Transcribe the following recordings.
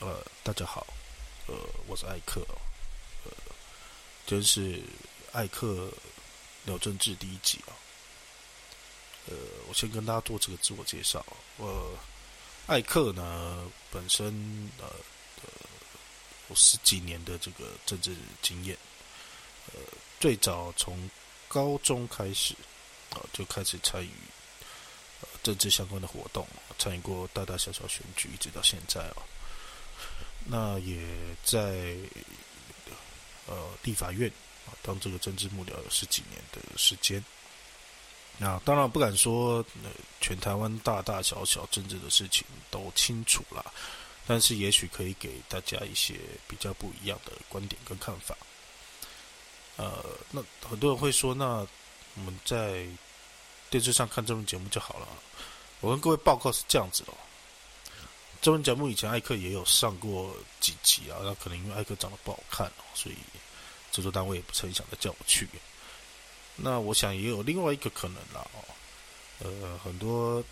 呃，大家好，呃，我是艾克，呃，这是艾克聊政治第一集啊。呃，我先跟大家做这个自我介绍。呃艾克呢，本身呃呃，有十几年的这个政治经验，呃，最早从高中开始啊，就开始参与呃政治相关的活动，参与过大大小小选举，一直到现在哦。那也在呃立法院啊当这个政治幕僚有十几年的时间。那当然不敢说呃全台湾大大小小政治的事情都清楚啦，但是也许可以给大家一些比较不一样的观点跟看法。呃，那很多人会说，那我们在电视上看这种节目就好了。我跟各位报告是这样子哦。这文节目以前艾克也有上过几集啊，那可能因为艾克长得不好看哦，所以制作单位也不曾想再叫我去。那我想也有另外一个可能啦哦，呃，很多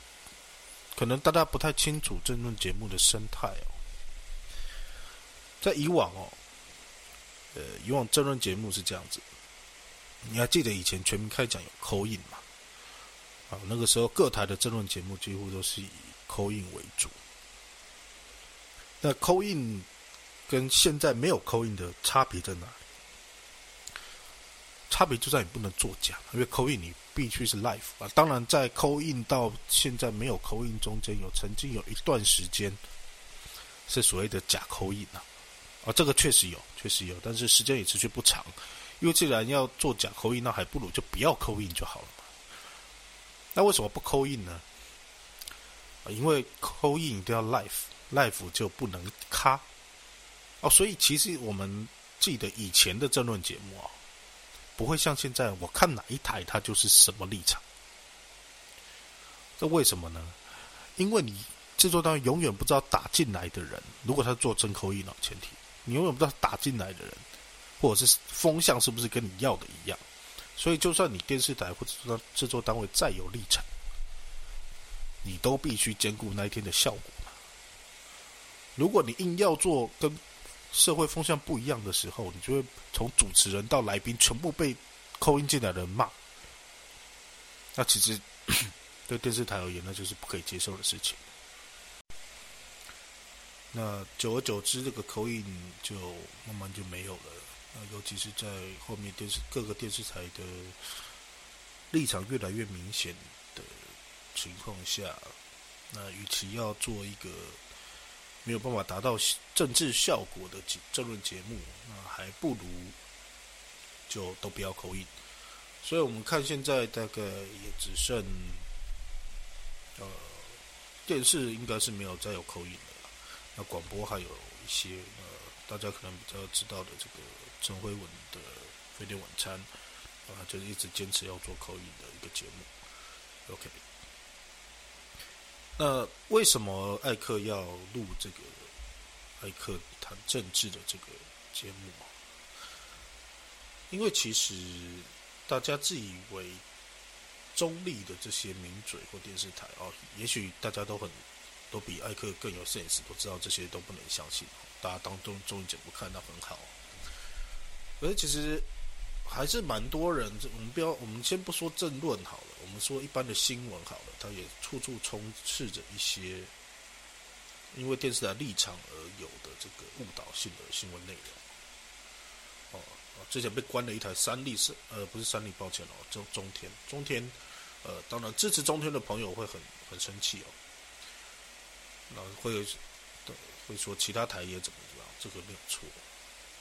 可能大家不太清楚争论节目的生态哦，在以往哦，呃，以往争论节目是这样子，你还记得以前全民开讲有口印嘛？啊，那个时候各台的争论节目几乎都是以口印为主。那扣印跟现在没有扣印的差别在哪里？差别就在你不能作假，因为扣印你必须是 life 啊。当然，在扣印到现在没有扣印中间，有曾经有一段时间是所谓的假扣印啊。啊，这个确实有，确实有，但是时间也持续不长。因为既然要做假扣印，那还不如就不要扣印就好了嘛。那为什么不扣印呢？因为扣印一定要 life。Life 就不能卡哦，所以其实我们记得以前的争论节目啊，不会像现在，我看哪一台它就是什么立场。这为什么呢？因为你制作单位永远不知道打进来的人，如果他做真口音哦，前提你永远不知道打进来的人，或者是风向是不是跟你要的一样。所以，就算你电视台或者说制作单位再有立场，你都必须兼顾那一天的效果。如果你硬要做跟社会风向不一样的时候，你就会从主持人到来宾全部被扣音进来的人骂。那其实 对电视台而言，那就是不可以接受的事情。那久而久之，这个口音就慢慢就没有了。那尤其是在后面电视各个电视台的立场越来越明显的情况下，那与其要做一个。没有办法达到政治效果的政论节目，那还不如就都不要口音。所以我们看现在大概也只剩，呃，电视应该是没有再有口音的了。那广播还有一些呃，大家可能比较知道的这个陈辉文的飞碟晚餐，啊，就是一直坚持要做口音的一个节目。OK。那为什么艾克要录这个艾克谈政治的这个节目因为其实大家自以为中立的这些名嘴或电视台哦，也许大家都很都比艾克更有 sense，都知道这些都不能相信。大家当中综艺节目看到很好，可是其实。还是蛮多人，我们不要，我们先不说政论好了，我们说一般的新闻好了，它也处处充斥着一些因为电视台立场而有的这个误导性的新闻内容。哦，之前被关了一台三立是呃不是三立，抱歉哦，中中天中天，呃，当然支持中天的朋友会很很生气哦，那会会说其他台也怎么样，这个没有错。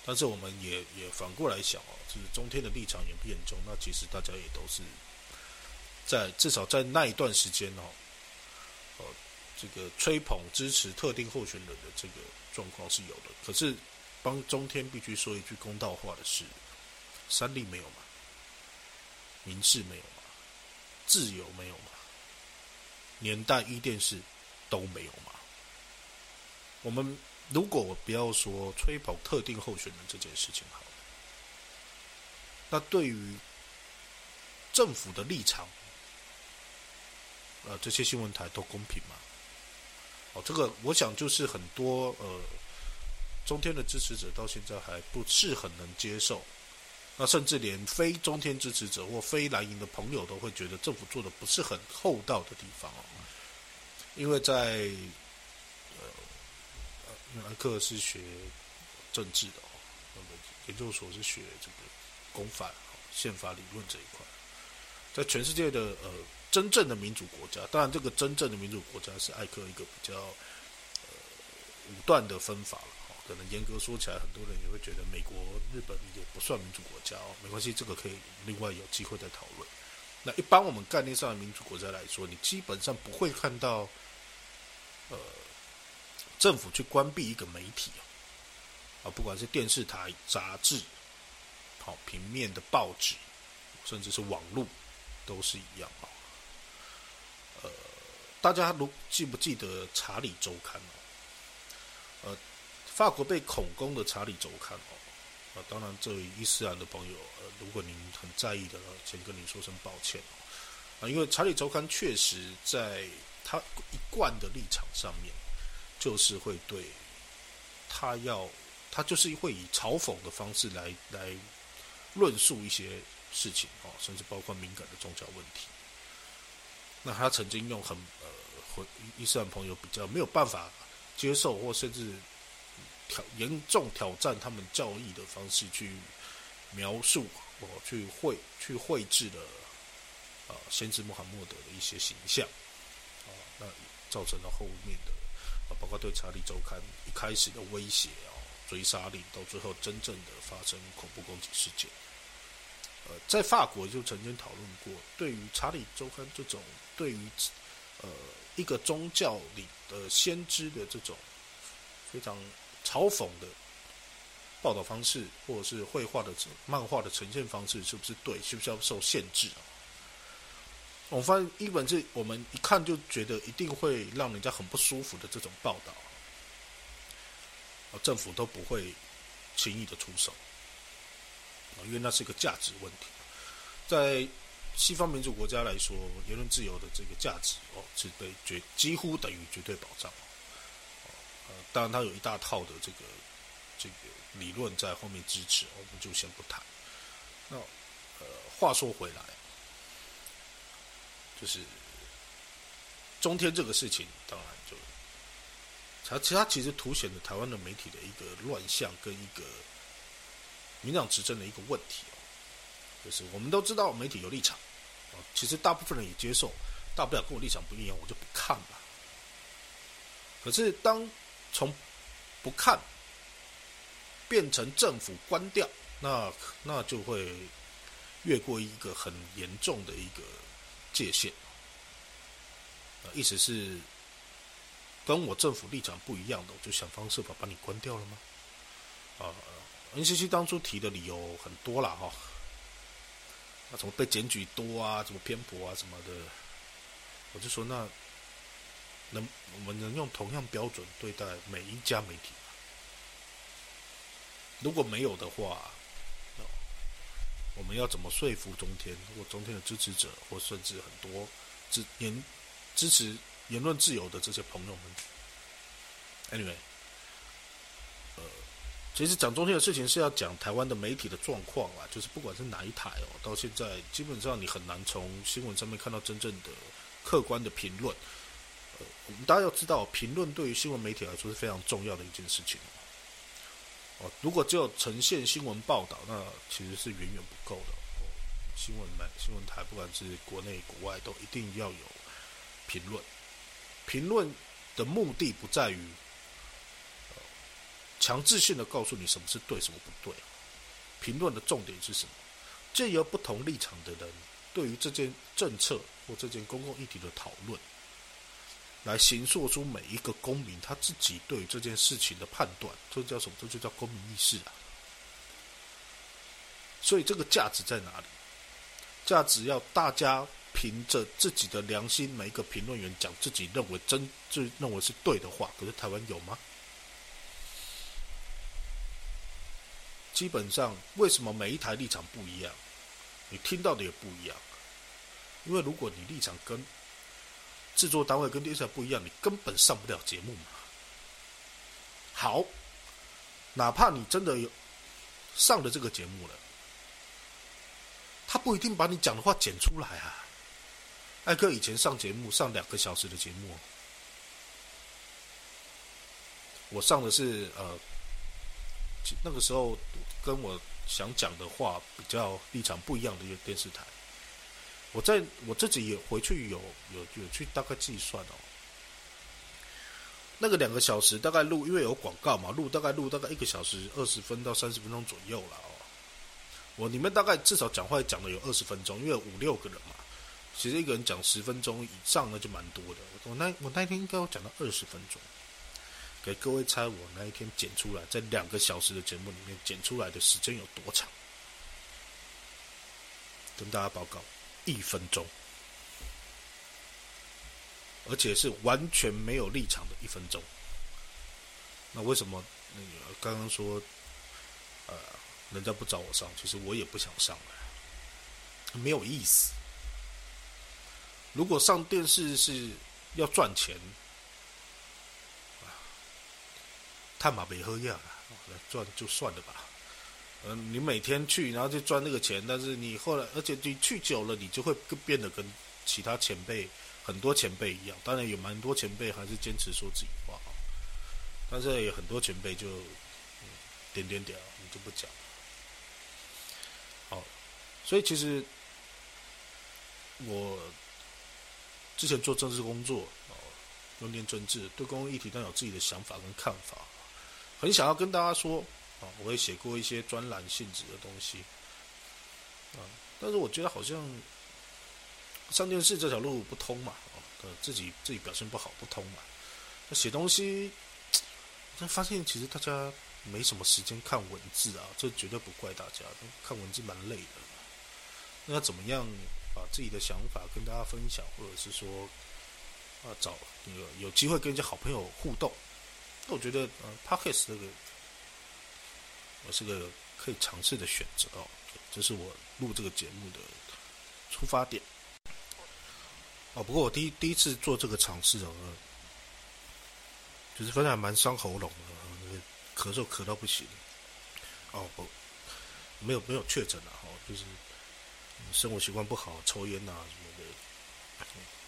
但是我们也也反过来想哦，就是中天的立场严不严重？那其实大家也都是在至少在那一段时间哦，呃，这个吹捧支持特定候选人的这个状况是有的。可是帮中天必须说一句公道话的是，三立没有嘛，民视没有嘛，自由没有嘛，年代一电视都没有嘛，我们。如果我不要说吹捧特定候选人这件事情好了，那对于政府的立场，呃，这些新闻台都公平吗？哦，这个我想就是很多呃中天的支持者到现在还不是很能接受，那甚至连非中天支持者或非蓝营的朋友都会觉得政府做的不是很厚道的地方哦，因为在呃，兰克是学政治的哦，那么研究所是学这个公法、宪法理论这一块，在全世界的呃真正的民主国家，当然这个真正的民主国家是艾克一个比较呃武断的分法了。可能严格说起来，很多人也会觉得美国、日本也不算民主国家哦。没关系，这个可以另外有机会再讨论。那一般我们概念上的民主国家来说，你基本上不会看到，呃，政府去关闭一个媒体啊，不管是电视台、杂志，好平面的报纸，甚至是网络，都是一样啊。呃，大家如记不记得《查理周刊》哦呃。法国被恐攻的《查理周刊》哦，啊，当然，这位伊斯兰的朋友，呃，如果您很在意的，先跟您说声抱歉，啊，因为《查理周刊》确实在他一贯的立场上面，就是会对他要，他就是会以嘲讽的方式来来论述一些事情哦，甚至包括敏感的宗教问题。那他曾经用很呃，伊斯兰朋友比较没有办法接受，或甚至。挑严重挑战他们教义的方式去描述，或去绘去绘制的啊，先知穆罕默德的一些形象，造成了后面的啊，包括对查理周刊一开始的威胁啊，追杀令，到最后真正的发生恐怖攻击事件。呃，在法国就曾经讨论过，对于查理周刊这种对于呃一个宗教里的先知的这种非常。嘲讽的报道方式，或者是绘画的、漫画的呈现方式，是不是对？是不是要受限制啊？我发现一本是我们一看就觉得一定会让人家很不舒服的这种报道，政府都不会轻易的出手啊，因为那是一个价值问题。在西方民主国家来说，言论自由的这个价值哦，是被绝几乎等于绝对保障。当然，它有一大套的这个这个理论在后面支持，我们就先不谈。那呃，话说回来，就是中天这个事情，当然就它其他其实凸显了台湾的媒体的一个乱象跟一个民党执政的一个问题哦。就是我们都知道媒体有立场啊，其实大部分人也接受，大不了跟我立场不一样，我就不看吧。可是当从不看变成政府关掉，那那就会越过一个很严重的一个界限。意思是跟我政府立场不一样的，我就想方设法把你关掉了吗？啊，NCC 当初提的理由很多了哈，那怎么被检举多啊，怎么偏颇啊什么的，我就说那。能，我们能用同样标准对待每一家媒体吗？如果没有的话，我们要怎么说服中天或中天的支持者，或甚至很多支言支持言论自由的这些朋友们？Anyway，呃，其实讲中天的事情是要讲台湾的媒体的状况啊，就是不管是哪一台哦，到现在基本上你很难从新闻上面看到真正的客观的评论。呃我们大家要知道，评论对于新闻媒体来说是非常重要的一件事情。哦，如果只有呈现新闻报道，那其实是远远不够的。哦，新闻媒、新闻台，不管是国内国外，都一定要有评论。评论的目的不在于强制性的告诉你什么是对，什么不对。评论的重点是什么？借由不同立场的人对于这件政策或这件公共议题的讨论。来形塑出每一个公民他自己对这件事情的判断，这叫什么？这就叫公民意识啊！所以这个价值在哪里？价值要大家凭着自己的良心，每一个评论员讲自己认为真、就认为是对的话。可是台湾有吗？基本上，为什么每一台立场不一样？你听到的也不一样。因为如果你立场跟制作单位跟电视台不一样，你根本上不了节目嘛。好，哪怕你真的有上了这个节目了，他不一定把你讲的话剪出来啊。艾克以前上节目上两个小时的节目，我上的是呃，那个时候跟我想讲的话比较立场不一样的一个电视台。我在我自己也回去有有有去大概计算哦，那个两个小时大概录，因为有广告嘛，录大概录大概一个小时二十分到三十分钟左右了哦。我你们大概至少讲话讲了有二十分钟，因为五六个人嘛。其实一个人讲十分钟以上，那就蛮多的。我那我那天应该有讲到二十分钟，给各位猜我那一天剪出来，在两个小时的节目里面剪出来的时间有多长？跟大家报告，一分钟，而且是完全没有立场的一分钟。那为什么那个刚刚说，呃，人家不找我上，其实我也不想上来，没有意思。如果上电视是要赚钱，太马没喝药了，赚就算了吧。嗯，你每天去，然后就赚那个钱，但是你后来，而且你去久了，你就会变得跟其他前辈很多前辈一样。当然有蛮多前辈还是坚持说自己话啊，但是有很多前辈就点点点，你就不讲。好，所以其实我。之前做政治工作，哦，用念政治，对公共议题都有自己的想法跟看法，很想要跟大家说，啊，我也写过一些专栏性质的东西，啊，但是我觉得好像上电视这条路不通嘛，啊，自己自己表现不好不通嘛，那写东西，但发现其实大家没什么时间看文字啊，这绝对不怪大家，看文字蛮累的，那怎么样？把自己的想法跟大家分享，或者是说啊，找那个有机会跟一些好朋友互动。那我觉得，呃 p o c k e t 这个我是个可以尝试的选择哦。这是我录这个节目的出发点。哦，不过我第一第一次做这个尝试哦，就是发现蛮伤喉咙的，咳嗽咳到不行。哦，不，没有没有确诊了哈，就是。生活习惯不好，抽烟呐什么的，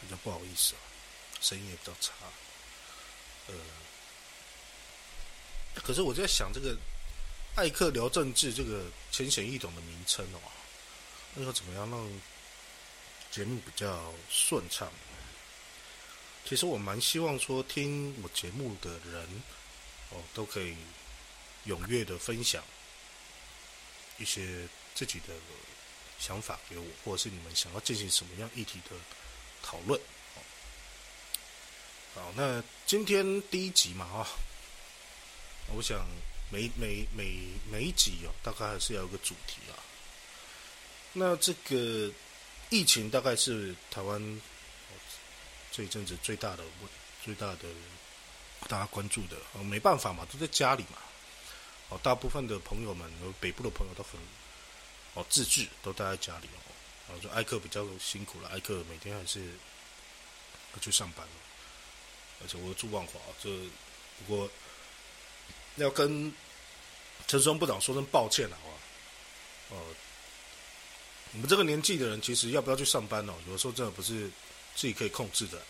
比较不好意思啊，声音也比较差。呃，可是我在想，这个“艾克聊政治”这个浅显易懂的名称哦，那要怎么样让节目比较顺畅？其实我蛮希望说，听我节目的人哦，都可以踊跃的分享一些自己的。想法给我，或者是你们想要进行什么样议题的讨论？好，那今天第一集嘛，啊，我想每每每每一集哦，大概还是要有个主题啊。那这个疫情大概是台湾这一阵子最大的问，最大的大家关注的，没办法嘛，都在家里嘛。哦，大部分的朋友们，北部的朋友都很。哦，自制都待在家里哦。然后说艾克比较辛苦了，艾克每天还是要去上班而且我住万华，这不过要跟陈松部长说声抱歉了啊。哦，我们这个年纪的人，其实要不要去上班哦？有的时候真的不是自己可以控制的。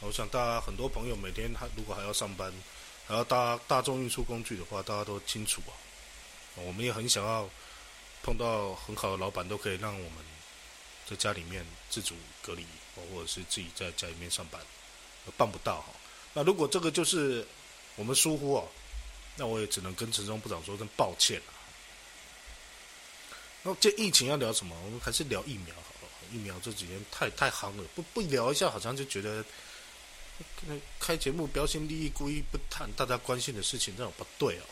我想大家很多朋友每天还如果还要上班，还要搭大众运输工具的话，大家都清楚啊。我们也很想要。碰到很好的老板，都可以让我们在家里面自主隔离，或者是自己在家里面上班，办不到哈。那如果这个就是我们疏忽哦，那我也只能跟陈忠部长说声抱歉了。那这疫情要聊什么？我们还是聊疫苗好了。疫苗这几年太太夯了，不不聊一下，好像就觉得开节目标新立异，故意不谈大家关心的事情，这种不对哦。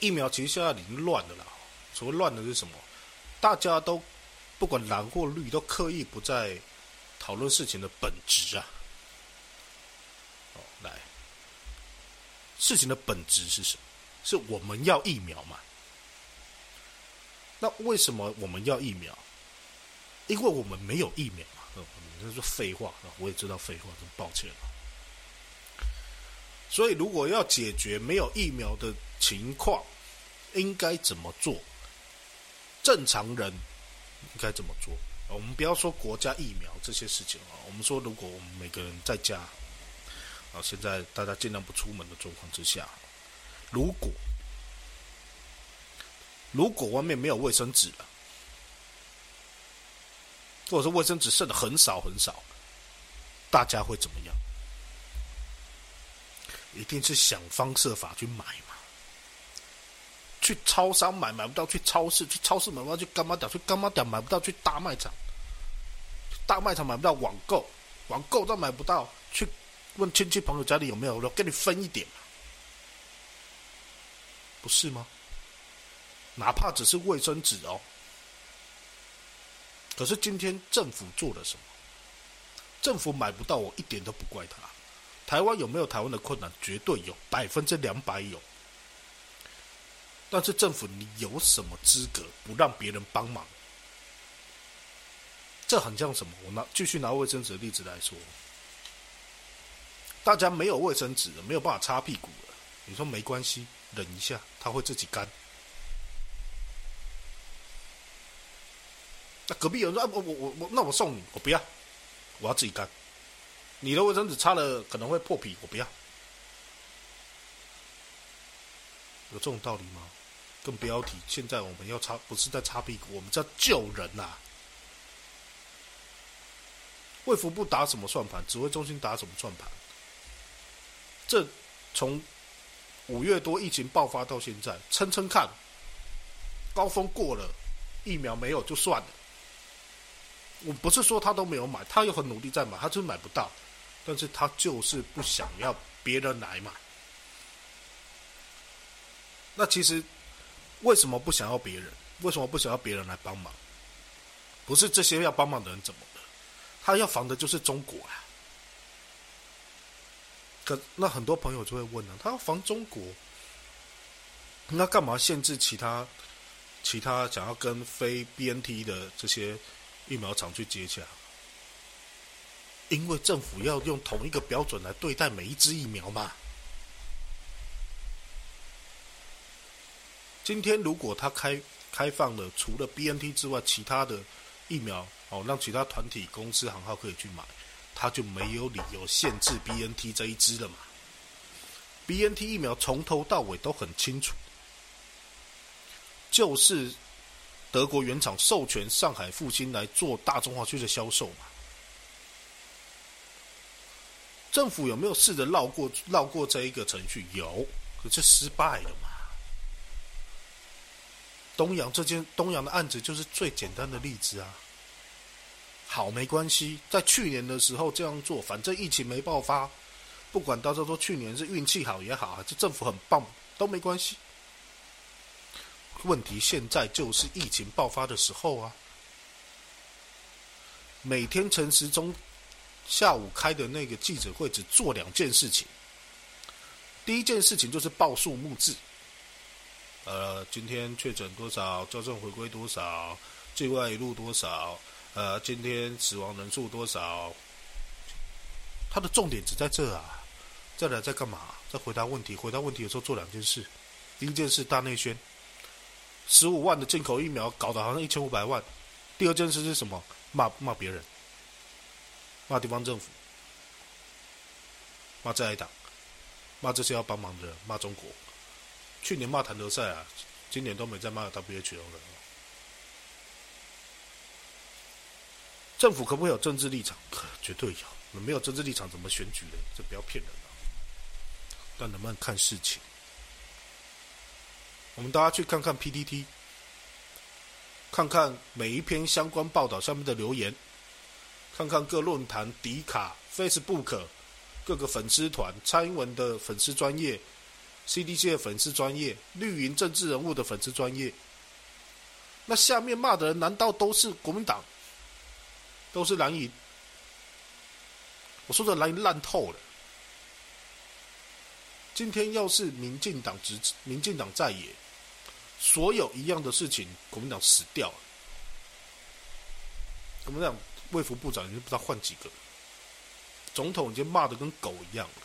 疫苗其实现在已经乱的了，所谓乱的是什么？大家都不管蓝或绿，都刻意不在讨论事情的本质啊。哦，来，事情的本质是什么？是我们要疫苗嘛？那为什么我们要疫苗？因为我们没有疫苗嘛。嗯，这是废话，我也知道废话，真抱歉了。所以，如果要解决没有疫苗的情况，应该怎么做？正常人应该怎么做？我们不要说国家疫苗这些事情啊，我们说，如果我们每个人在家，啊，现在大家尽量不出门的状况之下，如果如果外面没有卫生纸了，或者说卫生纸剩的很少很少，大家会怎么样？一定是想方设法去买嘛，去超商买买不到，去超市去超市买不到，去干妈店去干妈店买不到，去大卖场大卖场买不到，网购网购都买不到，去问亲戚朋友家里有没有，我给你分一点，不是吗？哪怕只是卫生纸哦，可是今天政府做了什么？政府买不到，我一点都不怪他。台湾有没有台湾的困难？绝对有，百分之两百有。但是政府，你有什么资格不让别人帮忙？这很像什么？我拿继续拿卫生纸的例子来说，大家没有卫生纸了，没有办法擦屁股了。你说没关系，忍一下，它会自己干。那隔壁有人说：“啊，我我我我，那我送你，我不要，我要自己干。”你的卫生纸擦了可能会破皮，我不要。有这种道理吗？更不要提，现在我们要擦，不是在擦屁股，我们在救人呐。卫福部打什么算盘？指挥中心打什么算盘？这从五月多疫情爆发到现在，撑撑看，高峰过了，疫苗没有就算了。我不是说他都没有买，他又很努力在买，他就是买不到。但是他就是不想要别人来嘛。那其实为什么不想要别人？为什么不想要别人来帮忙？不是这些要帮忙的人怎么了？他要防的就是中国啊。可那很多朋友就会问了：他要防中国，那干嘛限制其他其他想要跟非 BNT 的这些疫苗厂去接洽？因为政府要用同一个标准来对待每一支疫苗嘛。今天如果他开开放了除了 BNT 之外其他的疫苗，哦，让其他团体、公司、行号可以去买，他就没有理由限制 BNT 这一支了嘛。BNT 疫苗从头到尾都很清楚，就是德国原厂授权上海复兴来做大中华区的销售嘛。政府有没有试着绕过绕过这一个程序？有，可是失败了嘛？东阳这件东阳的案子就是最简单的例子啊。好，没关系，在去年的时候这样做，反正疫情没爆发，不管到时候说去年是运气好也好，还是政府很棒，都没关系。问题现在就是疫情爆发的时候啊，每天陈时中。下午开的那个记者会只做两件事情。第一件事情就是报数目字，呃，今天确诊多少，校正回归多少，境外一路多少，呃，今天死亡人数多少。他的重点只在这啊，再来在干嘛？在回答问题。回答问题的时候做两件事。第一件事大内宣，十五万的进口疫苗搞得好像一千五百万。第二件事是什么？骂骂别人。骂地方政府，骂在野党，骂这些要帮忙的人，骂中国。去年骂谭德赛啊，今年都没再骂 WHO 了。政府可不可以有政治立场？可绝对有。没有政治立场怎么选举呢？这不要骗人了。但能不能看事情？我们大家去看看 PPT，看看每一篇相关报道下面的留言。看看各论坛、迪卡、Facebook 各个粉丝团、蔡英文的粉丝专业、CDC 的粉丝专业、绿营政治人物的粉丝专业，那下面骂的人难道都是国民党？都是蓝营？我说的蓝营烂透了。今天要是民进党执民进党在野，所有一样的事情，国民党死掉了。国民党。卫福部长已经不知道换几个，总统已经骂的跟狗一样了。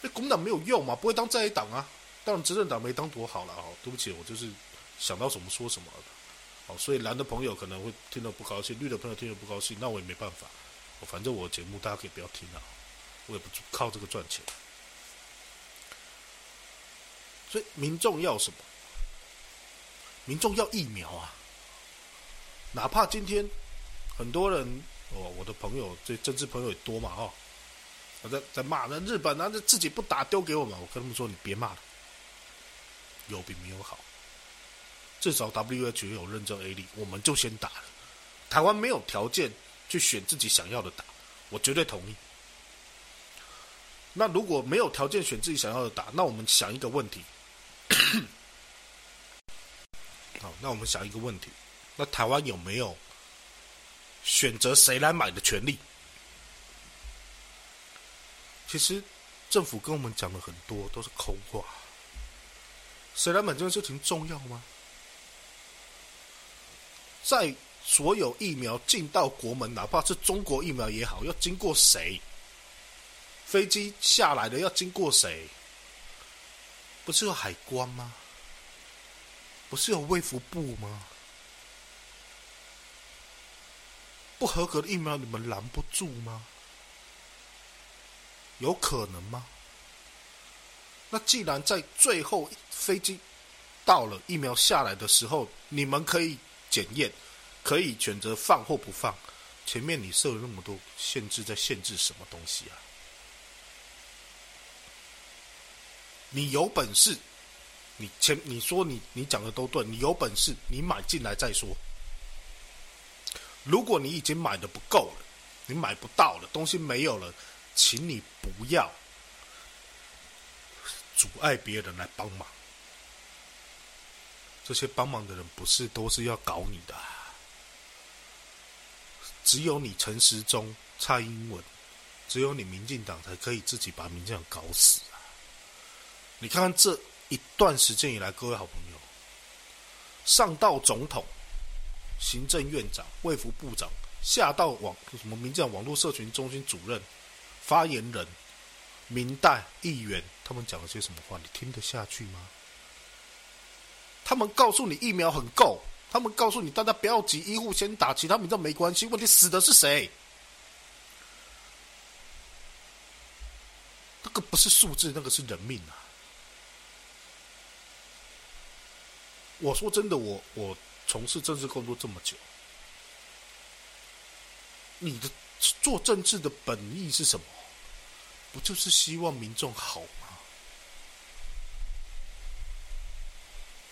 那国民党没有用嘛，不会当在野党啊。当然执政党没当多好了哦，对不起，我就是想到什么说什么。哦，所以蓝的朋友可能会听得不高兴，绿的朋友听得不高兴，那我也没办法。反正我节目大家可以不要听啊，我也不靠这个赚钱。所以民众要什么？民众要疫苗啊！哪怕今天很多人哦，我的朋友这政治朋友也多嘛哈，我在在骂那日本，那这自己不打丢给我们，我跟他们说你别骂了，有比没有好。至少 WHO 有认证 A 力，我们就先打了。台湾没有条件去选自己想要的打，我绝对同意。那如果没有条件选自己想要的打，那我们想一个问题。好，那我们想一个问题：那台湾有没有选择谁来买的权利？其实政府跟我们讲了很多，都是空话。谁来买这件事情重要吗？在所有疫苗进到国门，哪怕是中国疫苗也好，要经过谁？飞机下来的要经过谁？不是有海关吗？不是有卫福部吗？不合格的疫苗你们拦不住吗？有可能吗？那既然在最后飞机到了疫苗下来的时候，你们可以。检验可以选择放或不放，前面你设了那么多限制，在限制什么东西啊？你有本事，你前你说你你讲的都对，你有本事你买进来再说。如果你已经买的不够了，你买不到了，东西没有了，请你不要阻碍别人来帮忙。这些帮忙的人不是都是要搞你的，只有你陈时中、蔡英文，只有你民进党才可以自己把民进党搞死啊！你看看这一段时间以来，各位好朋友，上到总统、行政院长、卫福部长，下到网什么民进党网络社群中心主任、发言人、民代议员，他们讲了些什么话？你听得下去吗？他们告诉你疫苗很够，他们告诉你大家不要急，医护先打，其他民众没关系。问题死的是谁？那个不是数字，那个是人命啊！我说真的，我我从事政治工作这么久，你的做政治的本意是什么？不就是希望民众好？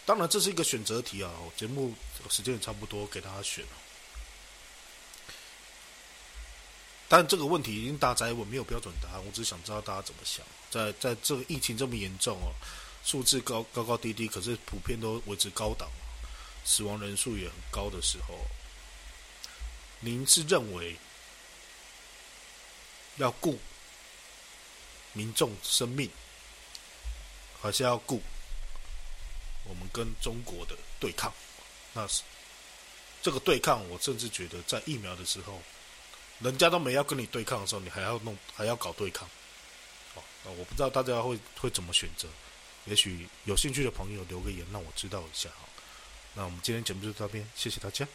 当然，这是一个选择题啊！节目时间也差不多，给大家选。但这个问题已经大灾问，没有标准答案。我只是想知道大家怎么想。在在这个疫情这么严重哦，数字高高高低低，可是普遍都维持高档，死亡人数也很高的时候，您是认为要顾民众生命，还是要顾？我们跟中国的对抗，那是这个对抗。我甚至觉得，在疫苗的时候，人家都没要跟你对抗的时候，你还要弄，还要搞对抗。哦，那我不知道大家会会怎么选择。也许有兴趣的朋友留个言，让我知道一下。好，那我们今天节目就到这边，谢谢大家。